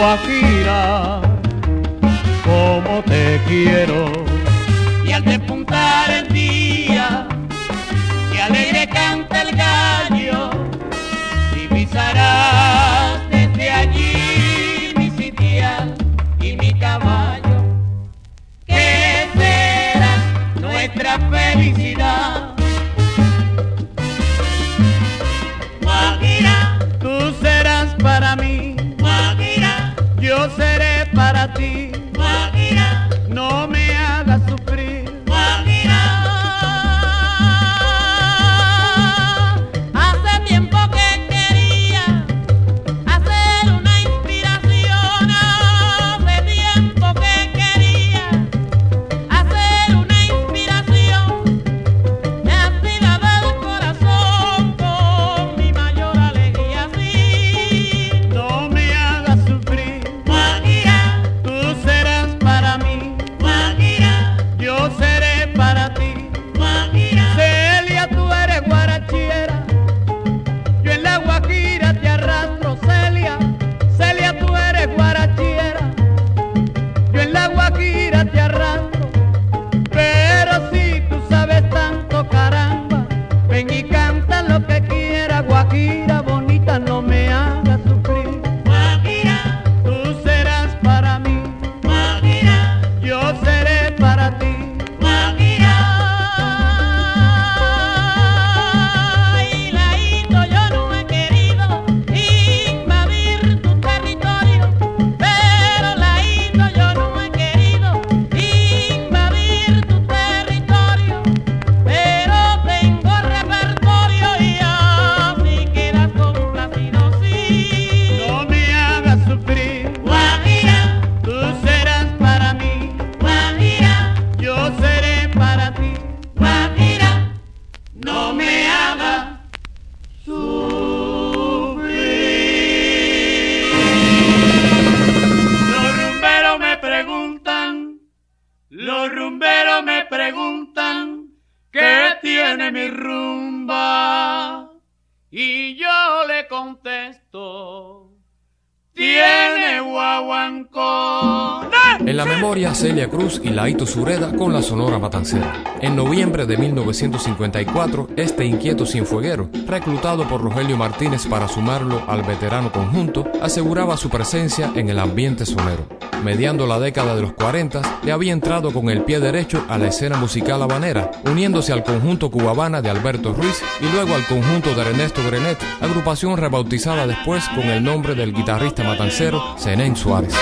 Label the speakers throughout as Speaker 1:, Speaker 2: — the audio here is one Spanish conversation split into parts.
Speaker 1: Guajira, como te quiero. Celia
Speaker 2: Cruz y Laito Sureda con la Sonora Matancera. En noviembre de 1954, este inquieto sinfueguero, reclutado por Rogelio Martínez para sumarlo al veterano conjunto, aseguraba su presencia en el ambiente sonero. Mediando la década de los 40, le había entrado con el pie derecho a la escena musical habanera, uniéndose al conjunto cubabana de Alberto Ruiz y luego al conjunto de Ernesto Grenet, agrupación rebautizada después con el nombre del guitarrista matancero Zenén Suárez.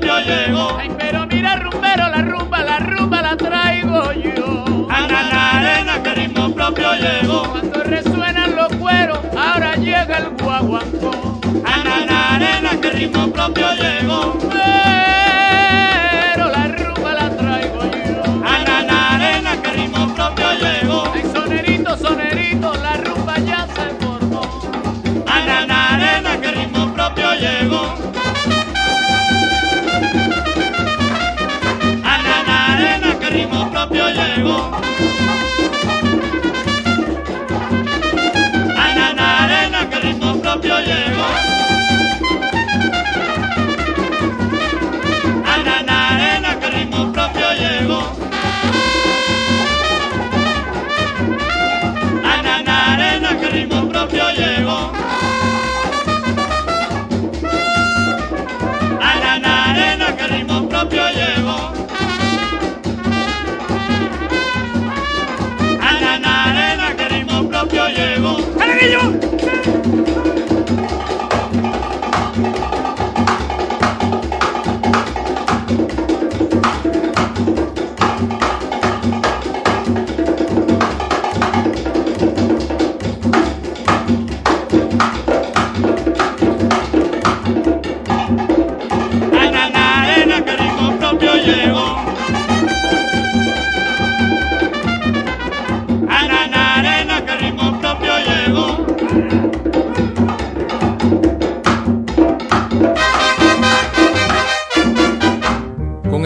Speaker 1: llegó. Ay, pero mira, rumbero, la rumba, la rumba la traigo yo. A la arena que ritmo propio llegó. Cuando resuenan los cueros, ahora llega el guaguancó. A la arena que ritmo propio llegó.
Speaker 2: れを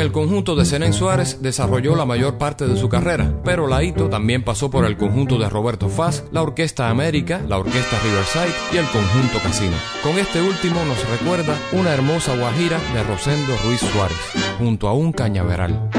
Speaker 2: el
Speaker 1: conjunto de Zenén Suárez desarrolló la mayor parte de su carrera, pero Laito también pasó por el conjunto de Roberto Faz, la Orquesta América, la Orquesta Riverside y el conjunto Casino. Con este último nos recuerda una hermosa guajira de Rosendo Ruiz Suárez, junto a un cañaveral.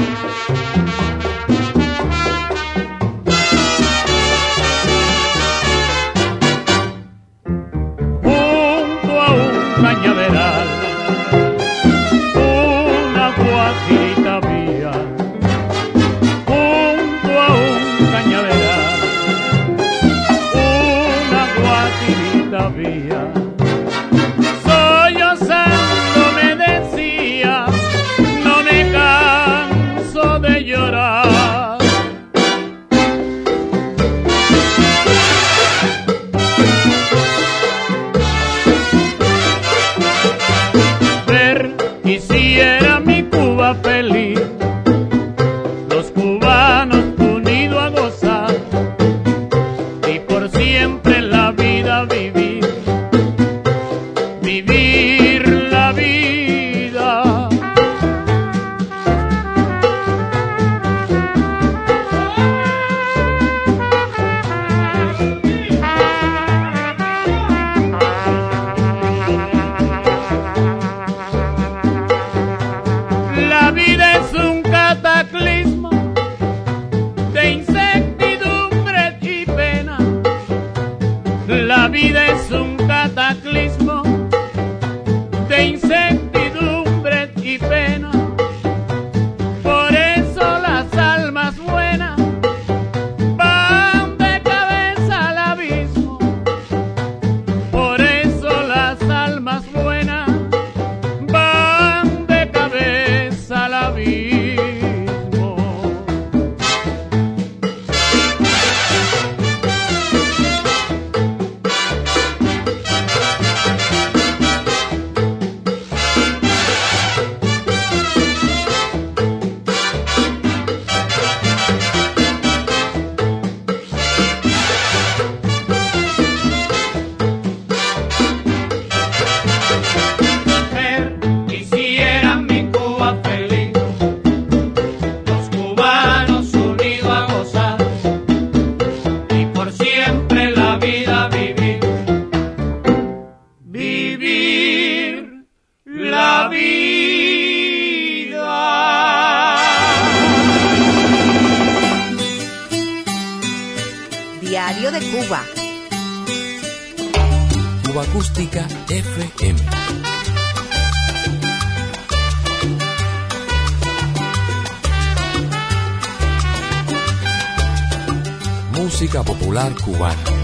Speaker 1: Música popular cubana.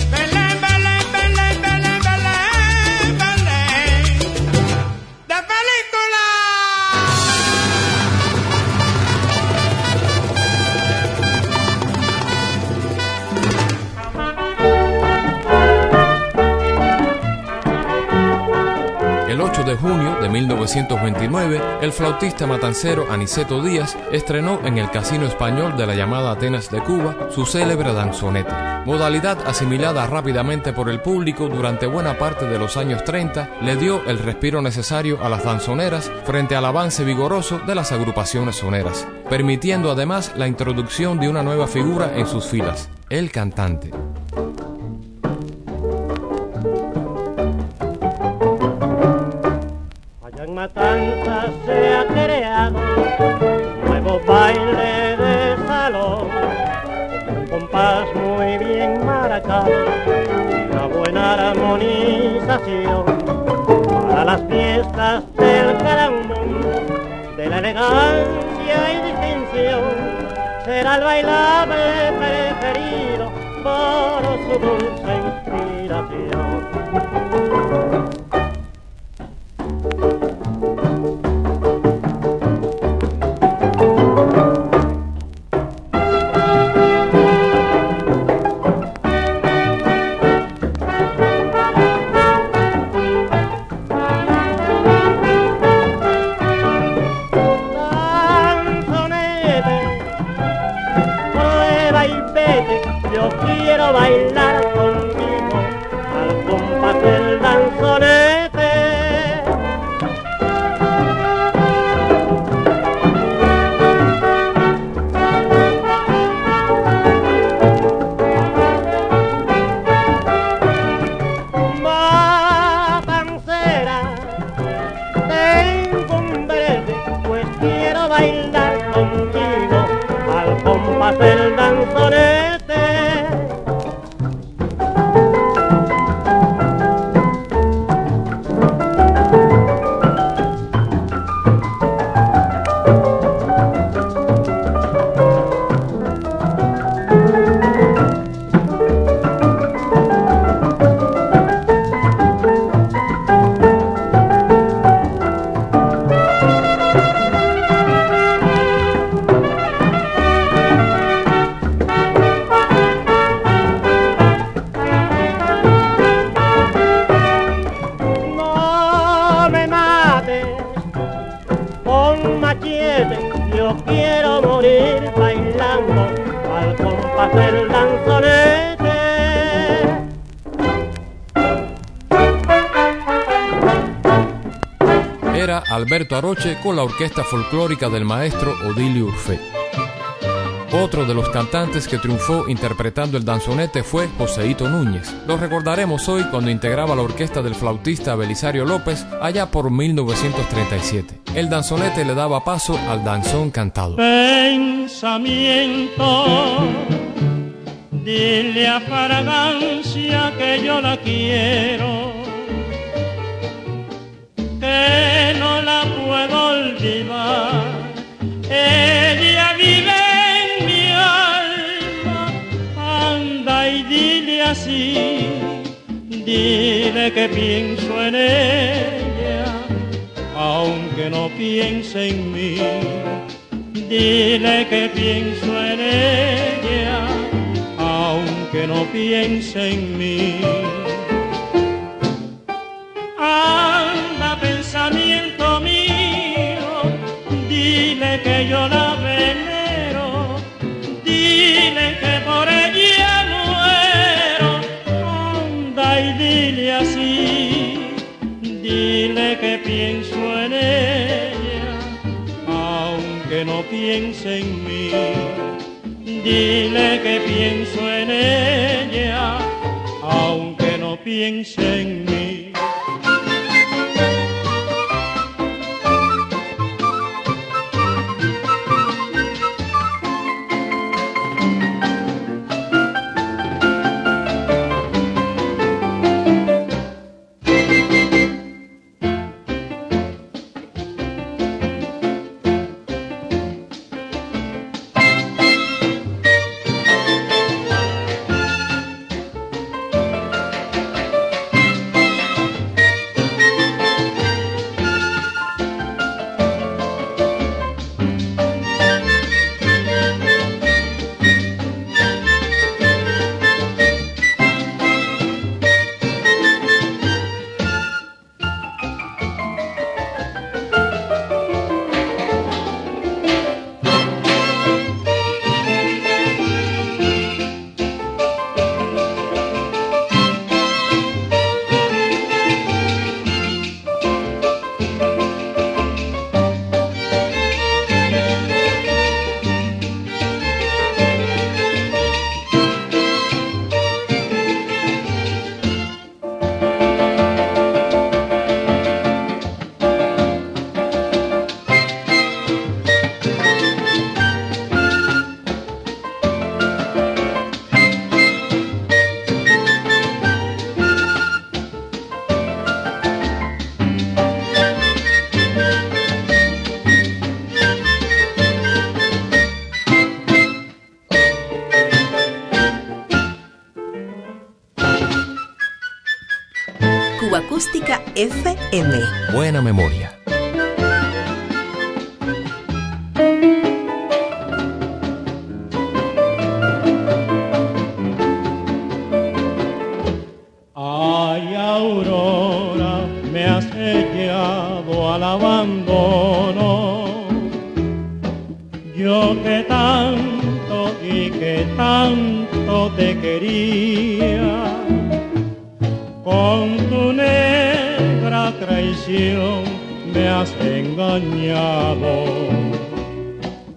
Speaker 2: De
Speaker 1: junio de 1929, el flautista matancero Aniceto Díaz estrenó en el Casino Español de la llamada Atenas de Cuba su célebre danzoneta. Modalidad asimilada rápidamente por el público durante buena parte de los años 30, le dio el respiro necesario a las danzoneras frente al avance vigoroso de las agrupaciones soneras, permitiendo además la introducción de una nueva figura en sus filas, el cantante.
Speaker 3: Se ha creado nuevo baile de salón, un compás muy bien marcado, una buena armonización para las fiestas del gran mundo, de la elegancia y distinción, será el bailable preferido por su dulce inspiración.
Speaker 4: Machete, yo quiero morir bailando al compás del danzonete.
Speaker 2: Era Alberto Aroche con la orquesta folclórica del maestro Odilio Urfe. Otro de los cantantes que triunfó interpretando el danzonete fue Joseito Núñez. Lo recordaremos hoy cuando integraba la orquesta del flautista Belisario López allá por 1937. El danzonete le daba paso al danzón cantado.
Speaker 4: Pensamiento, dile a fragancia que yo la quiero, que no la puedo olvidar. Dile que pienso en ella aunque no piense en mí. Dile que pienso en ella, aunque no piense en mí. Anda, pensamiento mío, dile que yo la venero, piense en mí. Dile que pienso en ella, aunque no piense en mí.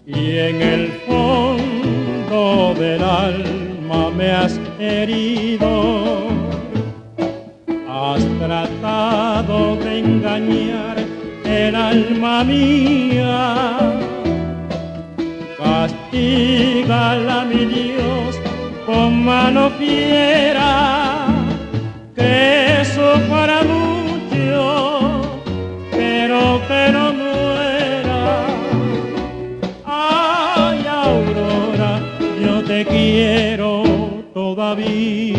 Speaker 4: Y en el fondo del alma me has herido. Has tratado de engañar el alma mía. Castígala, mi Dios, con mano fiera, David.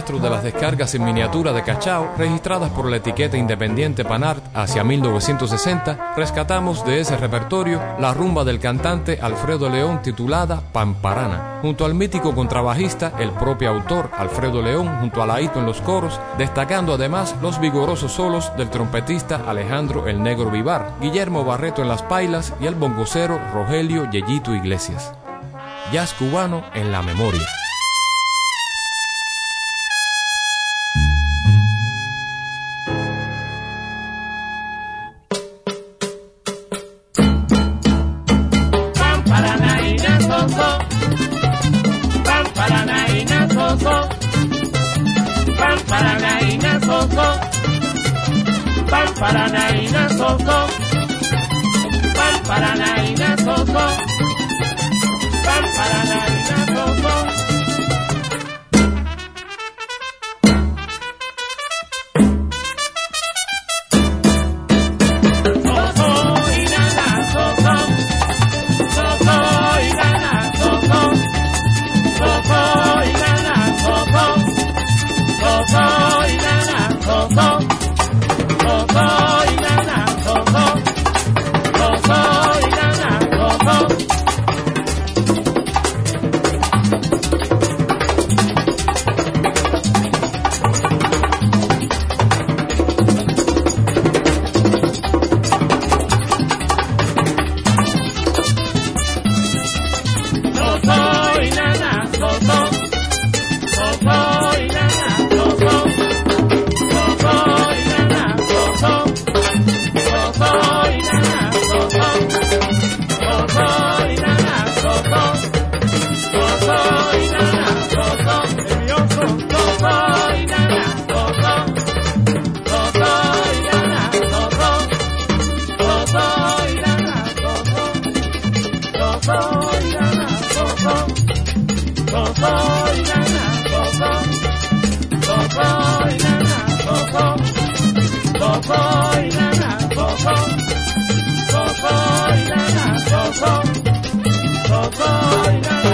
Speaker 1: Siguiendo el rastro de las descargas en miniatura de Cachao registradas por la etiqueta independiente Panart hacia 1960, rescatamos de ese repertorio la rumba del cantante Alfredo León titulada Pamparana, junto al mítico contrabajista, el propio autor Alfredo León, junto a Laito en los coros, destacando además los vigorosos solos del trompetista Alejandro el Negro Vivar, Guillermo Barreto en las pailas y el bongocero Rogelio Yeyito Iglesias. Jazz cubano en la memoria. Hoy no.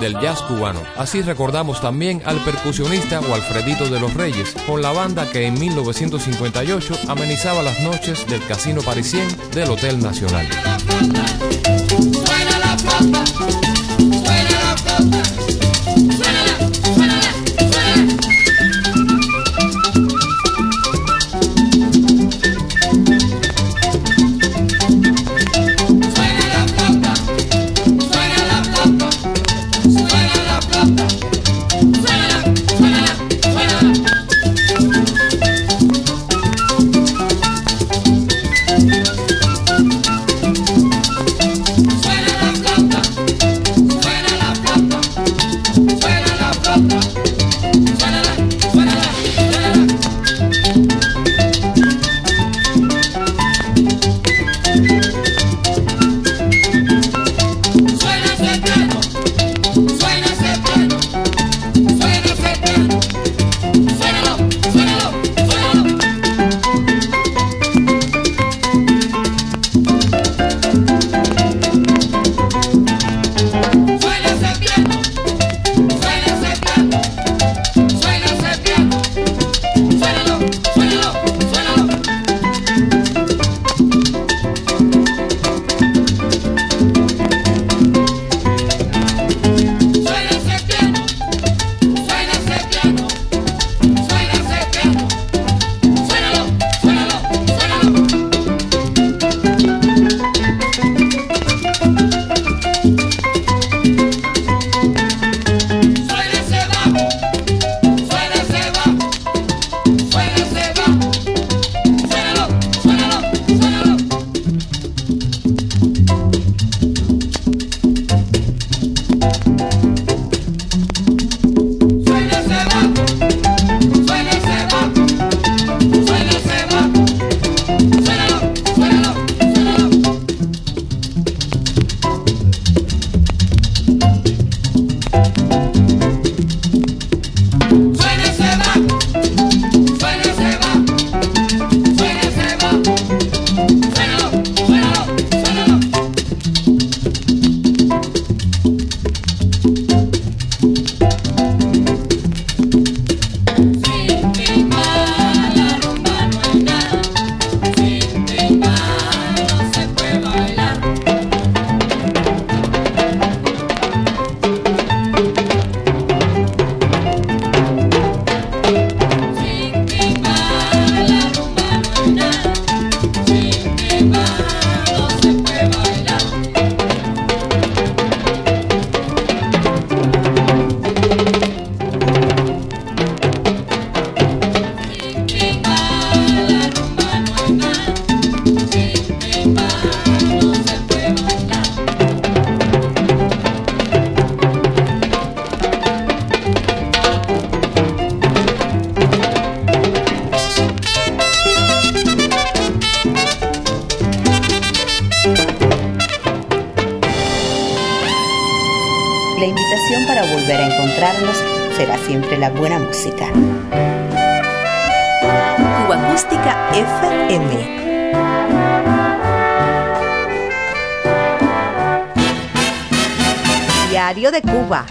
Speaker 1: Del jazz cubano. Así recordamos también al percusionista o Alfredito de los Reyes, con la banda que en 1958 amenizaba las noches del Casino Parisien del Hotel Nacional.
Speaker 5: La invitación para volver a encontrarnos será siempre la buena música. Cuba Acústica FM. Diario de Cuba.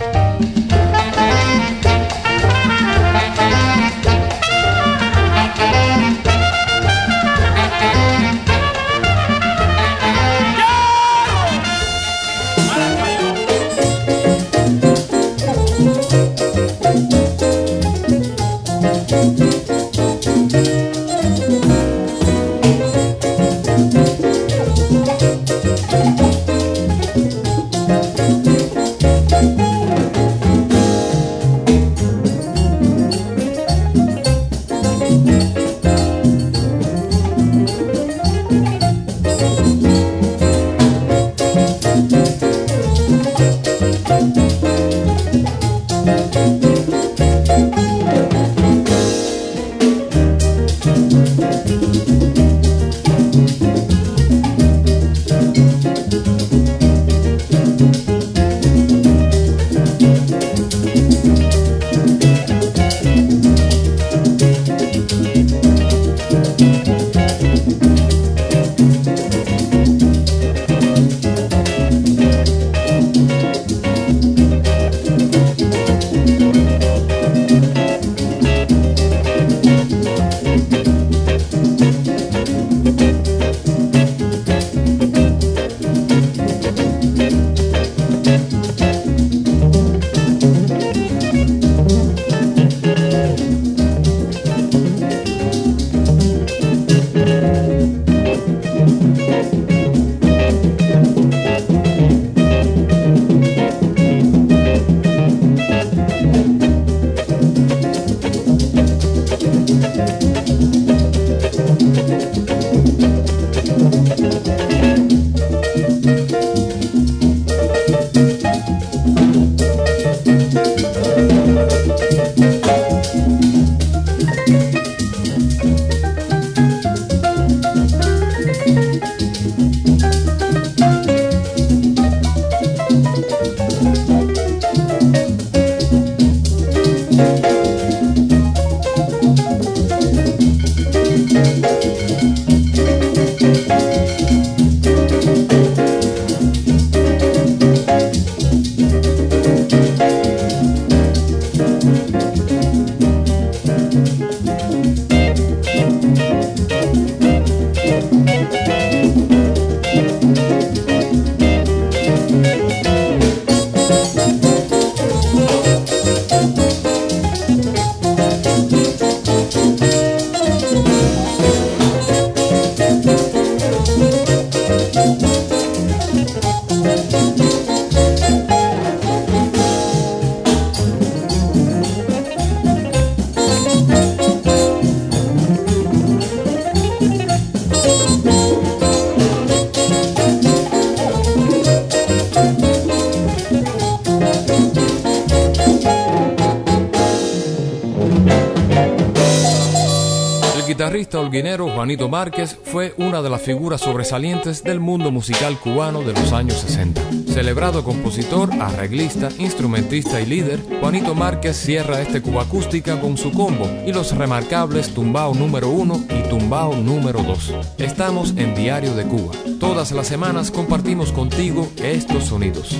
Speaker 2: Guitarrista holguinero Juanito Márquez fue una de las figuras sobresalientes del mundo musical cubano de los años 60. Celebrado compositor, arreglista, instrumentista y líder, Juanito Márquez cierra este Cuba Acústica con su combo y los remarcables Tumbao número 1 y Tumbao número 2. Estamos en Diario de Cuba. Todas las semanas compartimos contigo estos sonidos.